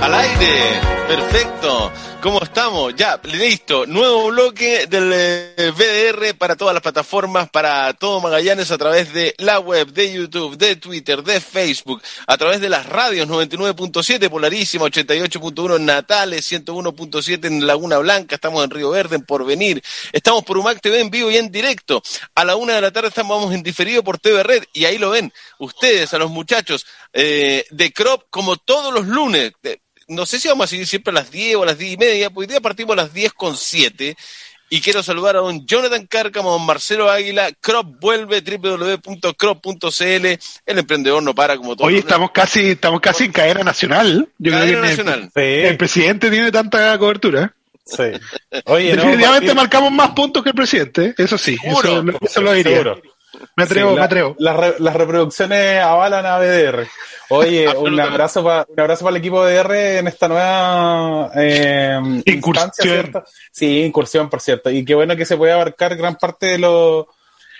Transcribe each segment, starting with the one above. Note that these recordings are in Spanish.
Al aire, perfecto. ¿Cómo estamos? Ya, listo. Nuevo bloque del eh, VDR para todas las plataformas, para todo Magallanes a través de la web, de YouTube, de Twitter, de Facebook, a través de las radios 99.7, Polarísima, 88.1 en Natales, 101.7 en Laguna Blanca, estamos en Río Verde, en Porvenir. Estamos por UMAC TV en vivo y en directo. A la una de la tarde estamos en diferido por TV Red y ahí lo ven. Ustedes, a los muchachos eh, de Crop, como todos los lunes. No sé si vamos a seguir siempre a las 10 o a las 10 y media, pues hoy día partimos a las 10 con 7. Y quiero saludar a don Jonathan Cárcamo, a don Marcelo Águila, Crop vuelve, www.crop.cl, el emprendedor no para como todo. Oye, estamos casi, estamos casi en cadena nacional. Yo cadena creo que nacional. El, el, presidente tiene tanta cobertura. Sí. Oye, Definitivamente no, marcamos más puntos que el presidente, eso sí, eso, eso, lo diría. Seguro. Me atrevo, sí, la, me atrevo. Las, re, las reproducciones avalan a BDR. Oye, un abrazo para un abrazo para el equipo de BDR en esta nueva eh, incursión. Sí, incursión, por cierto. Y qué bueno que se puede abarcar gran parte de los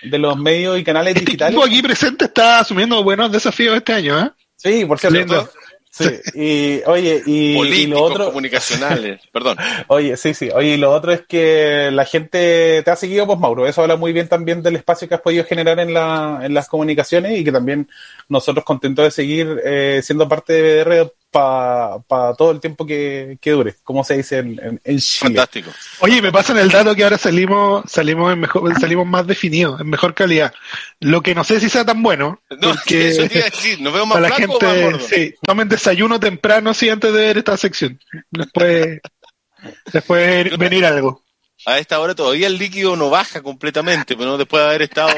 de los medios y canales este digitales. Equipo aquí presente está asumiendo buenos desafíos este año, ¿eh? Sí, por cierto. Lindo. Sí, y oye, y, Políticos, y lo otro. comunicacionales, perdón. Oye, sí, sí. Oye, y lo otro es que la gente te ha seguido, pues Mauro. Eso habla muy bien también del espacio que has podido generar en, la, en las comunicaciones y que también nosotros contentos de seguir eh, siendo parte de BDR para pa todo el tiempo que, que, dure, como se dice en, en, en Chile. Fantástico. Oye, me pasan el dato que ahora salimos, salimos en mejor, salimos más definidos, en mejor calidad. Lo que no sé si sea tan bueno. No, porque eso te iba a decir, nos vemos más para la gente, gente, o más sí, tomen desayuno temprano sí antes de ver esta sección. Después, después venir algo. A esta hora todavía el líquido no baja completamente, pero no después de haber estado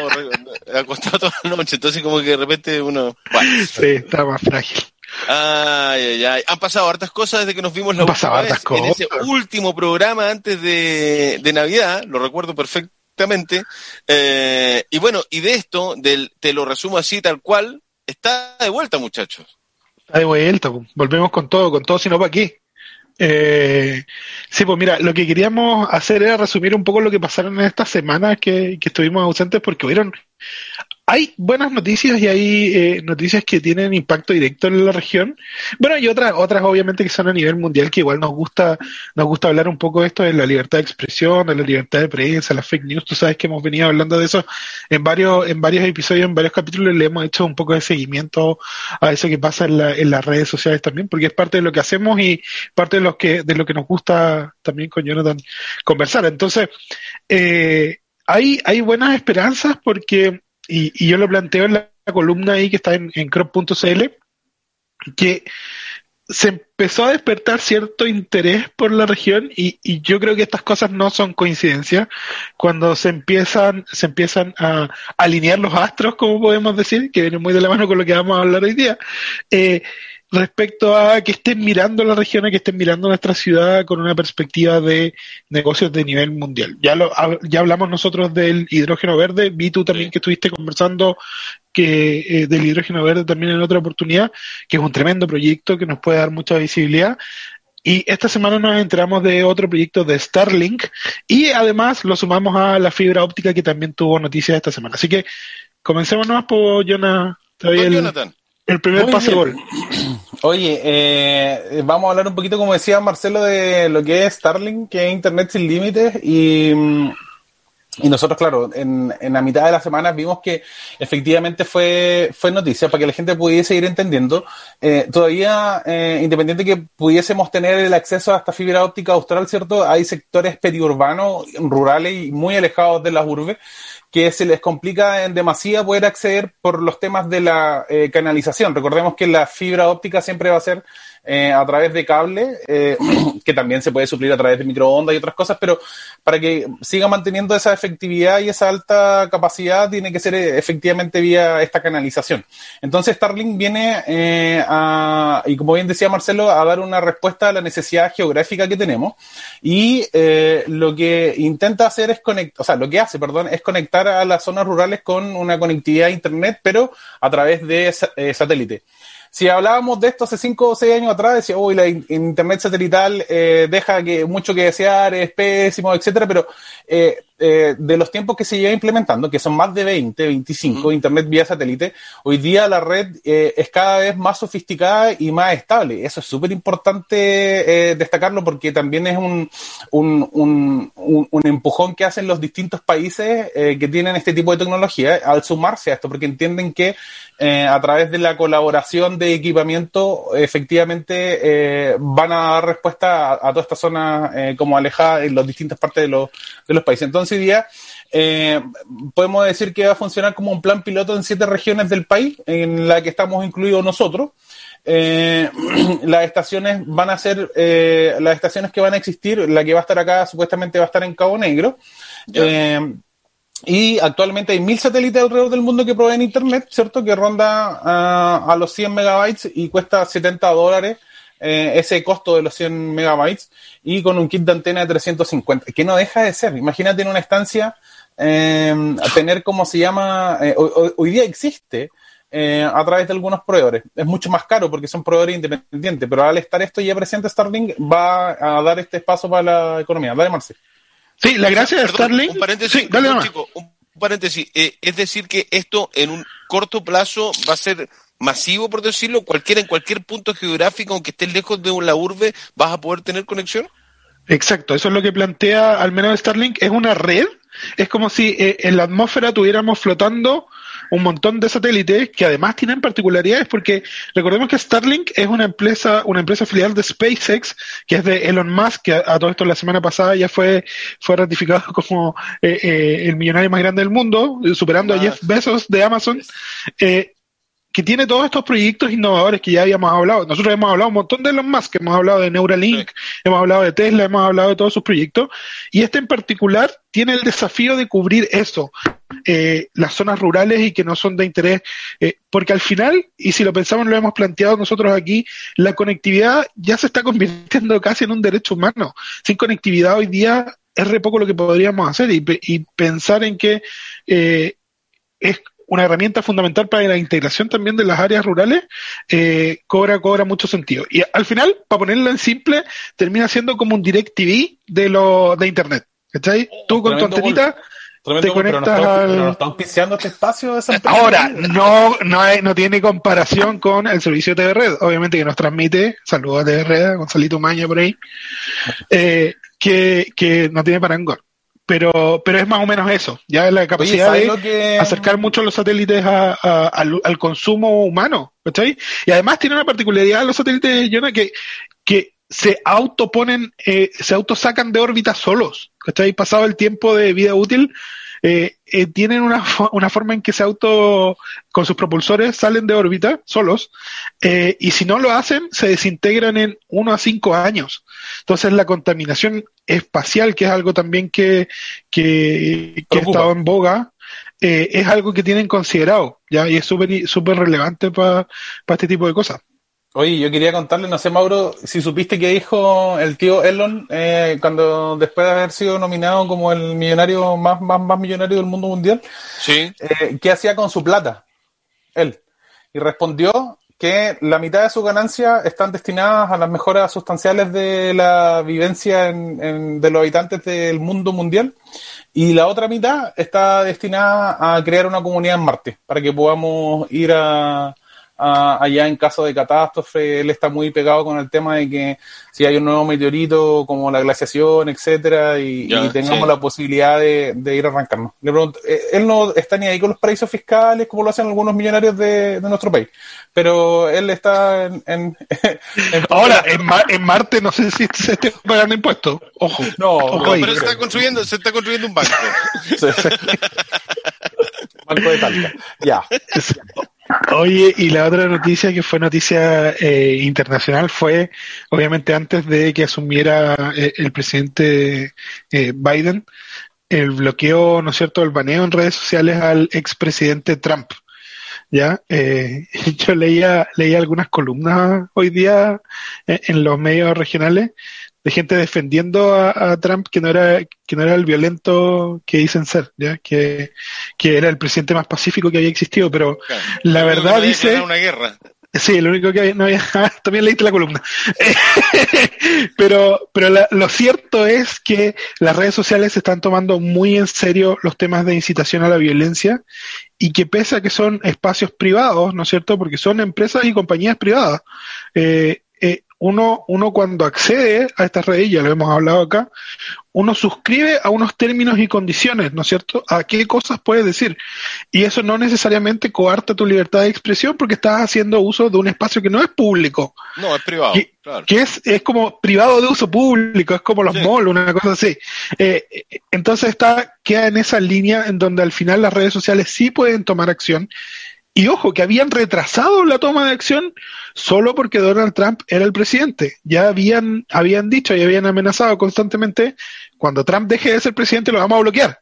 acostado toda la noche, entonces como que de repente uno... Bueno. Sí, está más frágil. Ay, ay, ay. Han pasado hartas cosas desde que nos vimos la última vez en ese último programa antes de, de Navidad, lo recuerdo perfectamente. Eh, y bueno, y de esto, del, te lo resumo así tal cual, está de vuelta, muchachos. Está de vuelta, volvemos con todo, con todo, sino para aquí. Eh, sí, pues mira, lo que queríamos hacer era resumir un poco lo que pasaron en estas semanas que, que estuvimos ausentes porque hubieron hay buenas noticias y hay eh, noticias que tienen impacto directo en la región. Bueno, y otras, otras obviamente que son a nivel mundial que igual nos gusta, nos gusta hablar un poco de esto de la libertad de expresión, de la libertad de prensa, las fake news. Tú sabes que hemos venido hablando de eso en varios, en varios episodios, en varios capítulos le hemos hecho un poco de seguimiento a eso que pasa en, la, en las redes sociales también, porque es parte de lo que hacemos y parte de lo que, de lo que nos gusta también con Jonathan conversar. Entonces, eh, hay, hay buenas esperanzas porque y, yo lo planteo en la columna ahí que está en, crop.cl, que se empezó a despertar cierto interés por la región y, yo creo que estas cosas no son coincidencias cuando se empiezan se empiezan a alinear los astros como podemos decir que viene muy de la mano con lo que vamos a hablar hoy día eh, respecto a que estén mirando la región, a que estén mirando nuestra ciudad con una perspectiva de negocios de nivel mundial. Ya lo ya hablamos nosotros del hidrógeno verde, vi tú también que estuviste conversando que eh, del hidrógeno verde también en otra oportunidad, que es un tremendo proyecto que nos puede dar mucha visibilidad. Y esta semana nos enteramos de otro proyecto de Starlink y además lo sumamos a la fibra óptica que también tuvo noticias esta semana. Así que comencemos nomás por Jonah, Jonathan. El primer Muy pase bien. gol. Oye, eh, vamos a hablar un poquito, como decía Marcelo, de lo que es Starlink, que es Internet sin límites. Y, y nosotros, claro, en, en la mitad de la semana vimos que efectivamente fue, fue noticia para que la gente pudiese ir entendiendo. Eh, todavía, eh, independiente que pudiésemos tener el acceso a esta fibra óptica austral, ¿cierto? Hay sectores periurbanos, rurales y muy alejados de las urbes que se les complica en demasía poder acceder por los temas de la eh, canalización. Recordemos que la fibra óptica siempre va a ser eh, a través de cable, eh, que también se puede suplir a través de microondas y otras cosas, pero para que siga manteniendo esa efectividad y esa alta capacidad, tiene que ser eh, efectivamente vía esta canalización. Entonces, Starlink viene a, y como bien decía Marcelo, a dar una respuesta a la necesidad geográfica que tenemos. Y lo que intenta hacer es conectar, o sea, lo que hace, perdón, es conectar a las zonas rurales con una conectividad a Internet, pero a través de satélite. Si hablábamos de esto hace 5 o 6 años atrás, decía, uy, la in internet satelital eh, deja que mucho que desear, es pésimo, etcétera, pero eh, eh, de los tiempos que se lleva implementando, que son más de 20, 25, Internet vía satélite, hoy día la red eh, es cada vez más sofisticada y más estable. Eso es súper importante eh, destacarlo porque también es un, un, un, un, empujón que hacen los distintos países que tienen este tipo de tecnología al sumarse a esto, porque entienden que a través de la colaboración de equipamiento, efectivamente van a dar respuesta a, toda esta zona como alejada en las distintas partes de los, de los países. Entonces, hoy día eh, podemos decir que va a funcionar como un plan piloto en siete regiones del país, en la que estamos incluidos nosotros. Eh, las estaciones van a ser, eh, las estaciones que van a existir, la que va a estar acá supuestamente va a estar en Cabo Negro. y actualmente hay mil satélites alrededor del mundo que proveen Internet, ¿cierto? Que ronda ah, a los 100 megabytes y cuesta 70 dólares eh, ese costo de los 100 megabytes y con un kit de antena de 350, que no deja de ser. Imagínate en una estancia eh, tener como se llama, eh, hoy, día existe a través de algunos proveedores. Es mucho más caro porque son proveedores independientes, pero al estar esto ya presente, Starlink va a dar este espacio para la economía. Dale, Marce. Sí, la gracia de Starlink. Un paréntesis, un paréntesis. es decir, que esto en un corto plazo va a ser masivo, por decirlo, cualquiera en cualquier punto geográfico, aunque estés lejos de la urbe, vas a poder tener conexión? Exacto, eso es lo que plantea al menos Starlink, es una red, es como si eh, en la atmósfera tuviéramos flotando un montón de satélites que además tienen particularidades porque recordemos que Starlink es una empresa, una empresa filial de SpaceX, que es de Elon Musk, que a, todo esto la semana pasada ya fue, fue ratificado como eh, eh, el millonario más grande del mundo, superando a Jeff Bezos de Amazon. Eh, que tiene todos estos proyectos innovadores que ya habíamos hablado. Nosotros hemos hablado un montón de los más, que hemos hablado de Neuralink, hemos hablado de Tesla, hemos hablado de todos sus proyectos, y este en particular tiene el desafío de cubrir eso, eh, las zonas rurales y que no son de interés, eh, porque al final, y si lo pensamos, lo hemos planteado nosotros aquí, la conectividad ya se está convirtiendo casi en un derecho humano. Sin conectividad hoy día es re poco lo que podríamos hacer y, y pensar en que eh, es una herramienta fundamental para la integración también de las áreas rurales, eh, cobra, cobra mucho sentido. Y al final, para ponerlo en simple, termina siendo como un direct TV de lo, de internet. ¿Cachai? Oh, Tú con tu antenita te conectas al... este espacio Ahora, no, no, hay, no tiene comparación con el servicio de TV Red, obviamente que nos transmite, saludos a TV Red, Gonzalito Maña por ahí, eh, que, que no tiene parangón pero, pero es más o menos eso, ya la capacidad de acercar mucho los satélites al, consumo humano, ¿cachai? Y además tiene una particularidad los satélites, Jonah, que, que se autoponen, eh, se autosacan de órbita solos, ¿cachai? Pasado el tiempo de vida útil, eh, eh, tienen una, una, forma en que se auto, con sus propulsores, salen de órbita solos, eh, y si no lo hacen, se desintegran en uno a cinco años. Entonces la contaminación espacial, que es algo también que, que, que ha estado en boga, eh, es algo que tienen considerado, ¿ya? Y es súper relevante para este tipo de cosas. Oye, yo quería contarle, no sé, Mauro, si supiste que dijo el tío Elon eh, cuando después de haber sido nominado como el millonario más, más, más millonario del mundo mundial, sí. Eh, ¿qué hacía con su plata? Él. Y respondió que la mitad de sus ganancias están destinadas a las mejoras sustanciales de la vivencia en, de los habitantes del mundo mundial y la otra mitad está destinada a crear una comunidad en Marte para que podamos ir a allá en caso de catástrofe. Él está muy pegado con el tema de que si hay un nuevo meteorito como la glaciación, etcétera, y, tengamos la posibilidad de, ir a arrancarnos. Le pregunto, eh, él no está ni ahí con los paraísos fiscales como lo hacen algunos millonarios de, nuestro país, pero él está en... Ahora, en, Marte no sé si se está pagando impuestos. Ojo. No, pero se está construyendo, se está construyendo un banco. banco de Talca. Ya. Oye, y la otra noticia que fue noticia eh, internacional fue, obviamente, antes de que asumiera eh, el presidente eh, Biden, el bloqueo, ¿no es cierto?, el baneo en redes sociales al expresidente Trump. Ya, yo leía, leía algunas columnas hoy día en los medios regionales de gente defendiendo a, Trump que no era que no era el violento que dicen ser, ya que, que era el presidente más pacífico que había existido, pero la verdad dice una guerra. Sí, lo único que no había, también leíste la columna. pero pero lo cierto es que las redes sociales están tomando muy en serio los temas de incitación a la violencia y que pese a que son espacios privados, ¿no es cierto? Porque son empresas y compañías privadas, eh, uno, uno cuando accede a estas redes, ya lo hemos hablado acá, uno suscribe a unos términos y condiciones, ¿no es cierto? A qué cosas puedes decir. Y eso no necesariamente coarta tu libertad de expresión porque estás haciendo uso de un espacio que no es público. No, es privado. Que, claro. que es, es como privado de uso público, es como los Sí. malls, una cosa así. Eh, entonces está, queda en esa línea en donde al final las redes sociales sí pueden tomar acción. Y ojo, que habían retrasado la toma de acción solo porque Donald Trump era el presidente. Ya habían, habían dicho y habían amenazado constantemente, cuando Trump deje de ser presidente lo vamos a bloquear.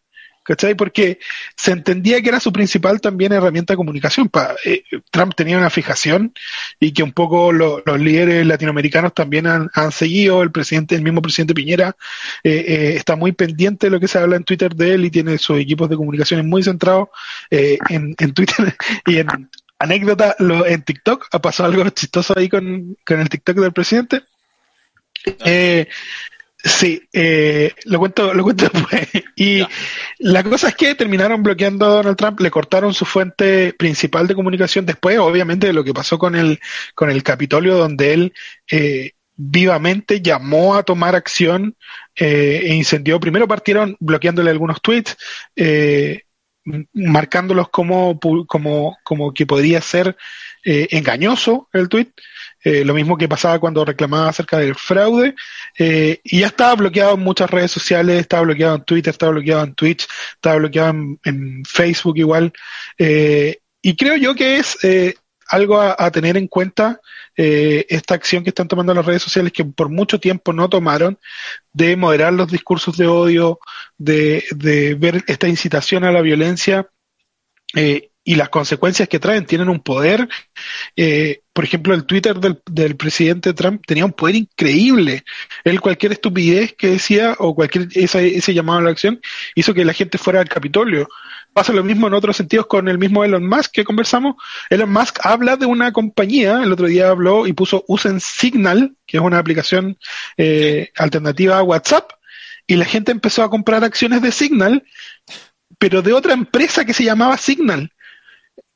¿Cachai? Porque se entendía que era su principal también herramienta de comunicación. Eh, Trump tenía una fijación y que un poco lo- los líderes latinoamericanos también han, seguido. El presidente, el mismo presidente Piñera, eh, eh, está muy pendiente de lo que se habla en Twitter de él y tiene sus equipos de comunicaciones muy centrados eh, en, Twitter y en anécdota, en TikTok ha pasado algo chistoso ahí con, con el TikTok del presidente. Eh, sí, eh, lo cuento, lo cuento después. Y Ya. la cosa es que terminaron bloqueando a Donald Trump, le cortaron su fuente principal de comunicación después, obviamente, de lo que pasó con el, con el Capitolio, donde él eh, vivamente llamó a tomar acción eh, e incendió. Primero partieron bloqueándole algunos tweets, eh, marcándolos como, como, como que podría ser eh, engañoso el tweet. Eh, lo mismo que pasaba cuando reclamaba acerca del fraude. Eh, y ya estaba bloqueado en muchas redes sociales, estaba bloqueado en Twitter, estaba bloqueado en Twitch, estaba bloqueado en, Facebook igual. Eh, y creo yo que es eh, algo a, a tener en cuenta eh, esta acción que están tomando las redes sociales que por mucho tiempo no tomaron de moderar los discursos de odio, de, de ver esta incitación a la violencia eh, y las consecuencias que traen. Tienen un poder. eh, por ejemplo, el Twitter del, del presidente Trump tenía un poder increíble. Él cualquier estupidez que decía o cualquier esa- ese llamado a la acción hizo que la gente fuera al Capitolio. Pasa lo mismo en otros sentidos con el mismo Elon Musk que conversamos. Elon Musk habla de una compañía, el otro día habló y puso usen Signal, que es una aplicación eh, alternativa a WhatsApp, y la gente empezó a comprar acciones de Signal, pero de otra empresa que se llamaba Signal.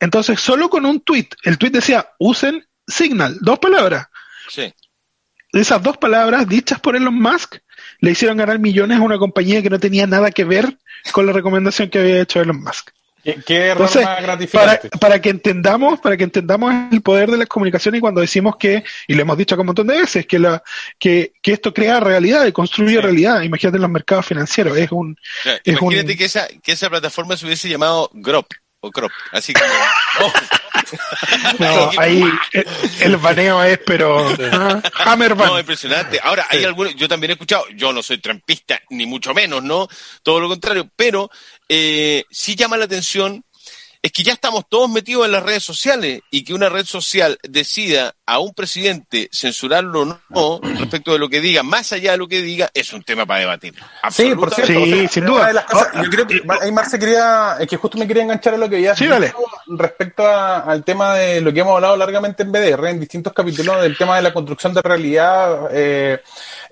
Entonces, solo con un tweet, el tweet decía usen Signal, dos palabras. Sí. Esas dos palabras dichas por Elon Musk le hicieron ganar millones a una compañía que no tenía nada que ver con la recomendación que había hecho Elon Musk. ¿Qué, qué error Entonces, más para, gratificante? para que entendamos, para que entendamos el poder de las comunicaciones y cuando decimos que, y lo hemos dicho acá un montón de veces, que la, que, que esto crea realidad y construye Sí. realidad. Imagínate en los mercados financieros, es un, O sea, Es imagínate un- que, esa, que esa plataforma se hubiese llamado Grop o Crop. Así como. no, ahí el, baneo es, pero, ah, Hammerban. No, impresionante. Ahora, hay algunos, yo también he escuchado, yo no soy trampista, ni mucho menos, ¿no? Todo lo contrario, pero eh, sí llama la atención es que ya estamos todos metidos en las redes sociales y que una red social decida a un presidente censurarlo o no respecto de lo que diga, más allá de lo que diga, es un tema para debatir. Sí, por cierto. Sí, o sea, sin duda. de las cosas- yo creo que ahí Marce quería, es que justo me quería enganchar a lo que había Sí, dale. respecto a- al tema de lo que hemos hablado largamente en BDR, en distintos capítulos, del tema de la construcción de realidad eh,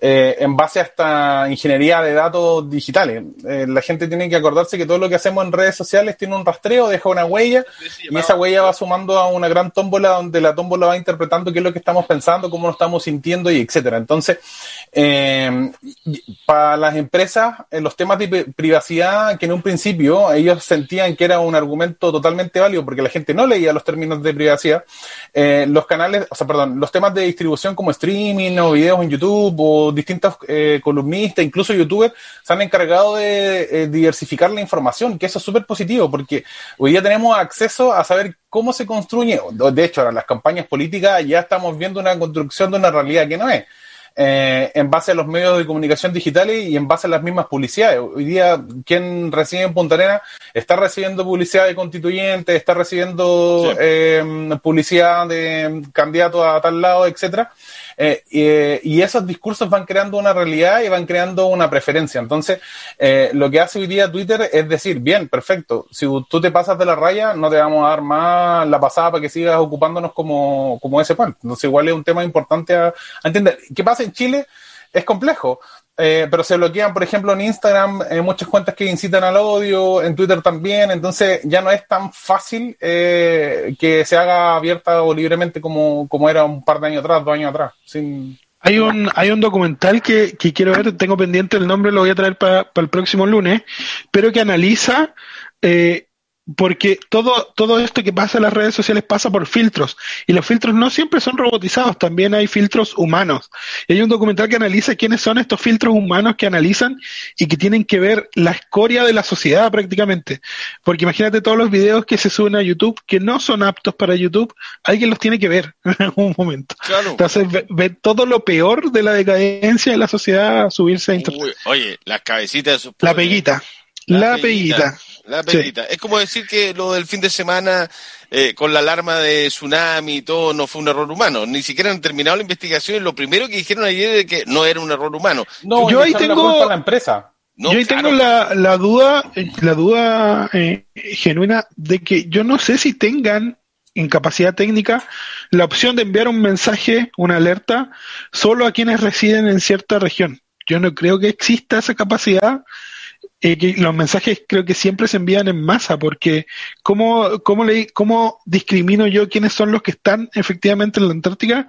eh, en base a esta ingeniería de datos digitales. Eh, la gente tiene que acordarse que todo lo que hacemos en redes sociales tiene un rastreo, deja una huella, y esa huella va sumando a una gran tómbola donde la tómbola va interpretando qué es lo que estamos pensando, cómo nos estamos sintiendo y etcétera. Entonces, eh, para las empresas, en los temas de pri- privacidad, que en un principio ellos sentían que era un argumento totalmente válido porque la gente no leía los términos de privacidad, eh, los canales, o sea, perdón, los temas de distribución como streaming o videos en YouTube o distintos eh, columnistas, incluso youtubers, se han encargado de diversificar la información, que eso es súper positivo porque hoy día tenemos acceso a saber cómo se construye, de hecho, ahora las campañas políticas ya estamos viendo una construcción de una realidad que no es. eh, en base a los medios de comunicación digitales y en base a las mismas publicidades. Hoy día, quien recibe en Punta Arenas está recibiendo publicidad de constituyentes, está recibiendo Sí. eh, publicidad de candidatos a tal lado, etcétera. Eh, eh, y esos discursos van creando una realidad y van creando una preferencia. Entonces, eh, lo que hace hoy día Twitter es decir, bien, perfecto, si tú te pasas de la raya, no te vamos a dar más la pasada para que sigas ocupándonos como, como ese pan. Entonces, igual es un tema importante a, a entender. ¿Qué pasa en Chile? Es complejo eh, pero se bloquean, por ejemplo, en Instagram eh, muchas cuentas que incitan al odio, en Twitter también, entonces ya no es tan fácil eh, que se haga abierta o libremente como, como era un par de años atrás, dos años atrás. Sin... Hay un, hay un documental que, que quiero ver, tengo pendiente el nombre, lo voy a traer para el próximo lunes, pero que analiza eh, porque todo, todo esto que pasa en las redes sociales pasa por filtros y los filtros no siempre son robotizados, también hay filtros humanos. Y hay un documental que analiza quiénes son estos filtros humanos que analizan y que tienen que ver la escoria de la sociedad prácticamente. Porque imagínate todos los videos que se suben a YouTube que no son aptos para YouTube, alguien los tiene que ver en algún momento. Entonces ve, todo lo peor de la decadencia de la sociedad subirse a Internet. oye, las cabecitas de La peguita. La, peguita. La peguita. Es como decir que lo del fin de semana eh, con la alarma de tsunami y todo no fue un error humano. Ni siquiera han terminado la investigación y lo primero que dijeron ayer es que no era un error humano. No, yo ahí tengo la, empresa. yo ahí tengo la, la, duda, la duda eh, genuina de que yo no sé si tengan en capacidad técnica la opción de enviar un mensaje, una alerta, solo a quienes residen en cierta región. Yo no creo que exista esa capacidad eh, los mensajes creo que siempre se envían en masa, porque ¿cómo, cómo, le, ¿cómo discrimino yo quiénes son los que están efectivamente en la Antártica?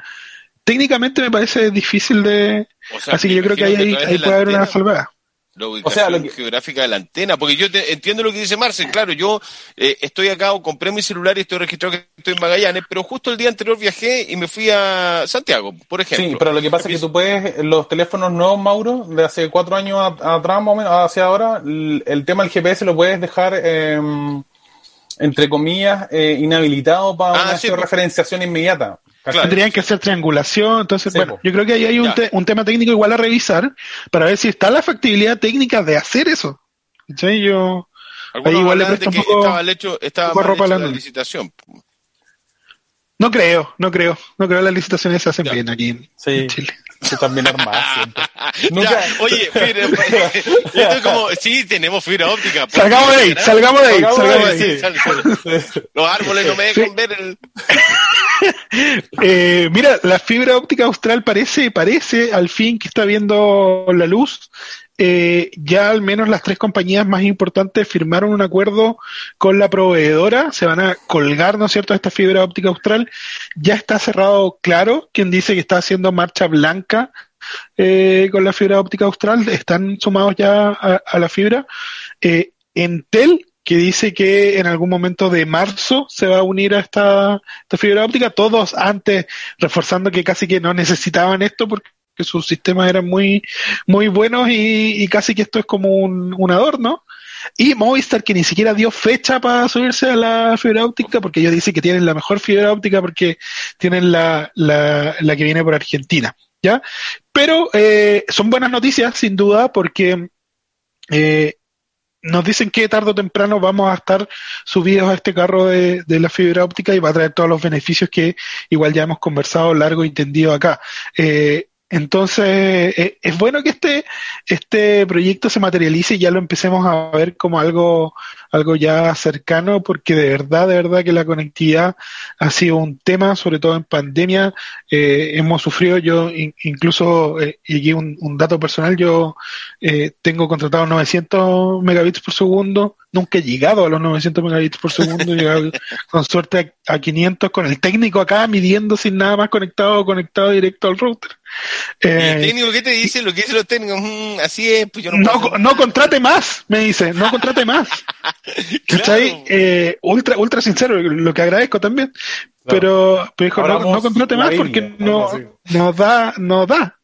Técnicamente me parece difícil de... así que yo creo que ahí, ahí puede haber una salvada la ubicación o sea, geográfica de la antena, porque yo entiendo lo que dice Marcel, claro, yo eh, estoy acá, o compré mi celular y estoy registrado que estoy en Magallanes, pero justo el día anterior viajé y me fui a Santiago, por ejemplo. Sí, pero lo que pasa es que tú puedes, los teléfonos nuevos, Mauro, de hace cuatro años atrás, hacia ahora, el, tema del GPS lo puedes dejar, em, entre comillas, eh, inhabilitado para ah, una referenciación inmediata. Tendrían que hacer triangulación, entonces, bueno, yo creo que ahí hay un, un, tema técnico igual a revisar para ver si está la factibilidad técnica de hacer eso. ¿Sí? Yo ahí igual le poco, estaba el hecho, estaba la licitación. No creo, no creo, no creo que las licitaciones se hacen bien aquí en, Chile. Tú también armas Nunca... oye, mire, esto es como, sí, tenemos fibra óptica. Salgamos de ahí, salgamos de ahí, salgamos de ahí. Los árboles no me dejan ver el... eh, mira, la fibra óptica austral parece, parece al fin que está viendo la luz. Eh, ya al menos las tres compañías más importantes firmaron un acuerdo con la proveedora, se van a colgar, ¿no es cierto?, esta fibra óptica austral. Ya está cerrado claro, quien dice que está haciendo marcha blanca eh, con la fibra óptica austral, están sumados ya a, la fibra. Eh, Entel que dice que en algún momento de marzo se va a unir a esta, fibra óptica, todos antes reforzando que casi que no necesitaban esto porque sus sistemas eran muy, muy buenos y, casi que esto es como un, un adorno. Y Movistar, que ni siquiera dio fecha para subirse a la fibra óptica, porque ellos dicen que tienen la mejor fibra óptica porque tienen la, la, la que viene por Argentina. ¿Ya? Pero eh, son buenas noticias, sin duda, porque eh, nos dicen que tarde o temprano vamos a estar subidos a este carro de, la fibra óptica y va a traer todos los beneficios que igual ya hemos conversado largo y tendido acá. Eh, entonces, eh, es bueno que este, este proyecto se materialice y ya lo empecemos a ver como algo, algo ya cercano, porque de verdad, de verdad que la conectividad ha sido un tema, sobre todo en pandemia. Eh, hemos sufrido, yo incluso, eh, y aquí un, un, dato personal, yo eh, tengo contratado 900 megabits por segundo nunca he llegado a los 900 megabits por segundo, he llegado con suerte a, 500 con el técnico acá midiendo sin nada más conectado conectado directo al router. ¿El eh, técnico qué te dice? Lo que dicen los técnicos, mm, así es, pues yo no No, no contrate más, me dice, no contrate más. claro. eh, ultra, ultra sincero, lo que agradezco también. Pero, pero no, no, contrate más porque no, no da, no da.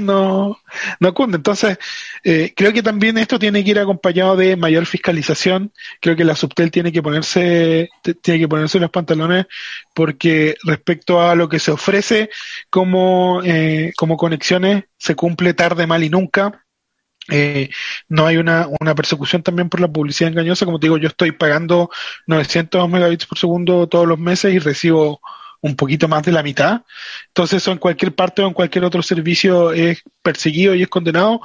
No, no cunde. Entonces, eh, creo que también esto tiene que ir acompañado de mayor fiscalización. Creo que la Subtel tiene que ponerse, tiene que ponerse los pantalones porque respecto a lo que se ofrece como, eh, como conexiones, se cumple tarde, mal y nunca. Eh, no hay una, una persecución también por la publicidad engañosa. Como te digo, yo estoy pagando 900 megabits por segundo todos los meses y recibo un poquito más de la mitad. Entonces eso en cualquier parte o en cualquier otro servicio es perseguido y es condenado,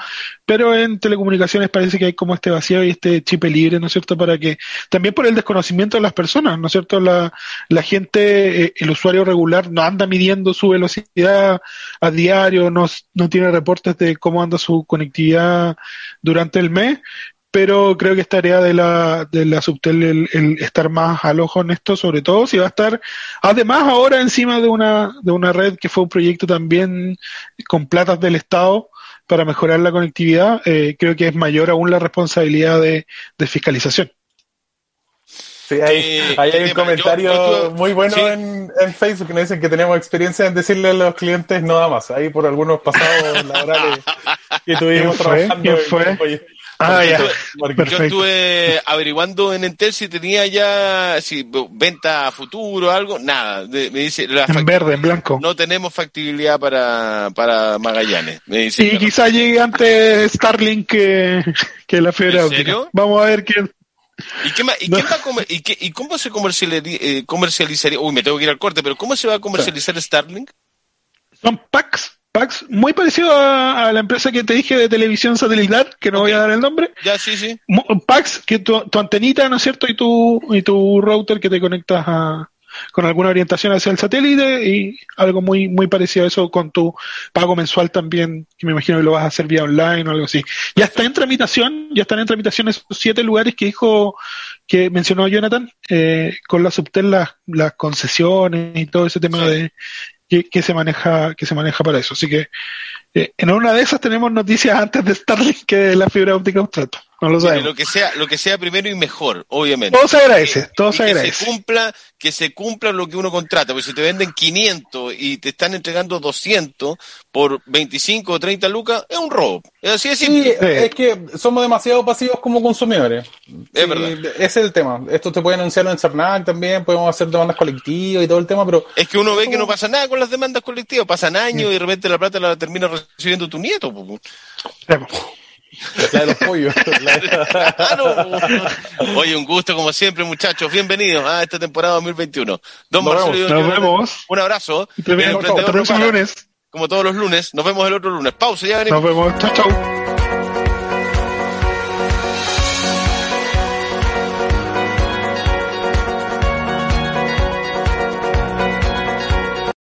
pero en telecomunicaciones parece que hay como este vacío y este chip libre, ¿no es cierto? Para que, también por el desconocimiento de las personas, ¿no es cierto? La, la gente, eh, el usuario regular no anda midiendo su velocidad a diario, no, no tiene reportes de cómo anda su conectividad durante el mes, pero creo que es tarea de la, de la Subtel el, estar más al ojo en esto, sobre todo si va a estar, además ahora encima de una, de una red que fue un proyecto también con platas del Estado para mejorar la conectividad, eh, creo que es mayor aún la responsabilidad de, fiscalización. Sí, hay, hay un comentario muy bueno en, en, Facebook que nos dicen que tenemos experiencia en decirle a los clientes no da más. Ahí por algunos pasados laborales que tuvimos trabajando. ¿Quién fue? Ah, ya. yo estuve averiguando en Entel si tenía ya si venta a futuro o algo, nada. me dice, en verde, en blanco. No tenemos factibilidad para, para Magallanes. Me dice, y quizá llegue antes Starlink que, que la fiebre óptica. Vamos a ver quién. ¿Y, qué y, quién va a y, qué, ¿Y cómo se eh, comercializaría? Uy, me tengo que ir al corte, pero ¿cómo se va a comercializar Starlink? Son packs Pax, muy parecido a, la empresa que te dije de televisión satelital, que no voy a dar el nombre. Ya, sí, sí. Pax, que tu, tu antenita, ¿no es cierto? Y tu, y tu router que te conectas a, con alguna orientación hacia el satélite y algo muy, muy parecido a eso con tu pago mensual también, que me imagino que lo vas a hacer vía online o algo así. Ya está en tramitación, ya están en tramitación esos siete lugares que dijo, que mencionó Jonathan, eh, con la subtel las, las concesiones y todo ese tema de que, se maneja que se maneja para eso. Así que eh, en una de esas tenemos noticias antes de Starlink que la fibra óptica Austrato. No lo sabemos. Lo que sea, lo que sea primero y mejor, obviamente. Todo se agradece, todo se agradece. Que se cumpla, que se cumpla lo que uno contrata, porque si te venden 500 y te están entregando 200 por 25 o 30 lucas, es un robo. Es así de simple. Sí, es que somos demasiado pasivos como consumidores. Es verdad. Ese es el tema. Esto te puede anunciar en Cernac también, podemos hacer demandas colectivas y todo el tema, pero... Es que uno ve que no pasa nada con las demandas colectivas, pasan años y de repente la plata la termina recibiendo tu nieto. La de los pollos. Oye, un gusto como siempre, muchachos. Bienvenidos a esta temporada 2021. Don nos Marcelo nos vemos. Un abrazo. lunes. Como todos los lunes. Nos vemos el otro lunes. Pausa, ya venimos. Nos vemos. Chao, chao.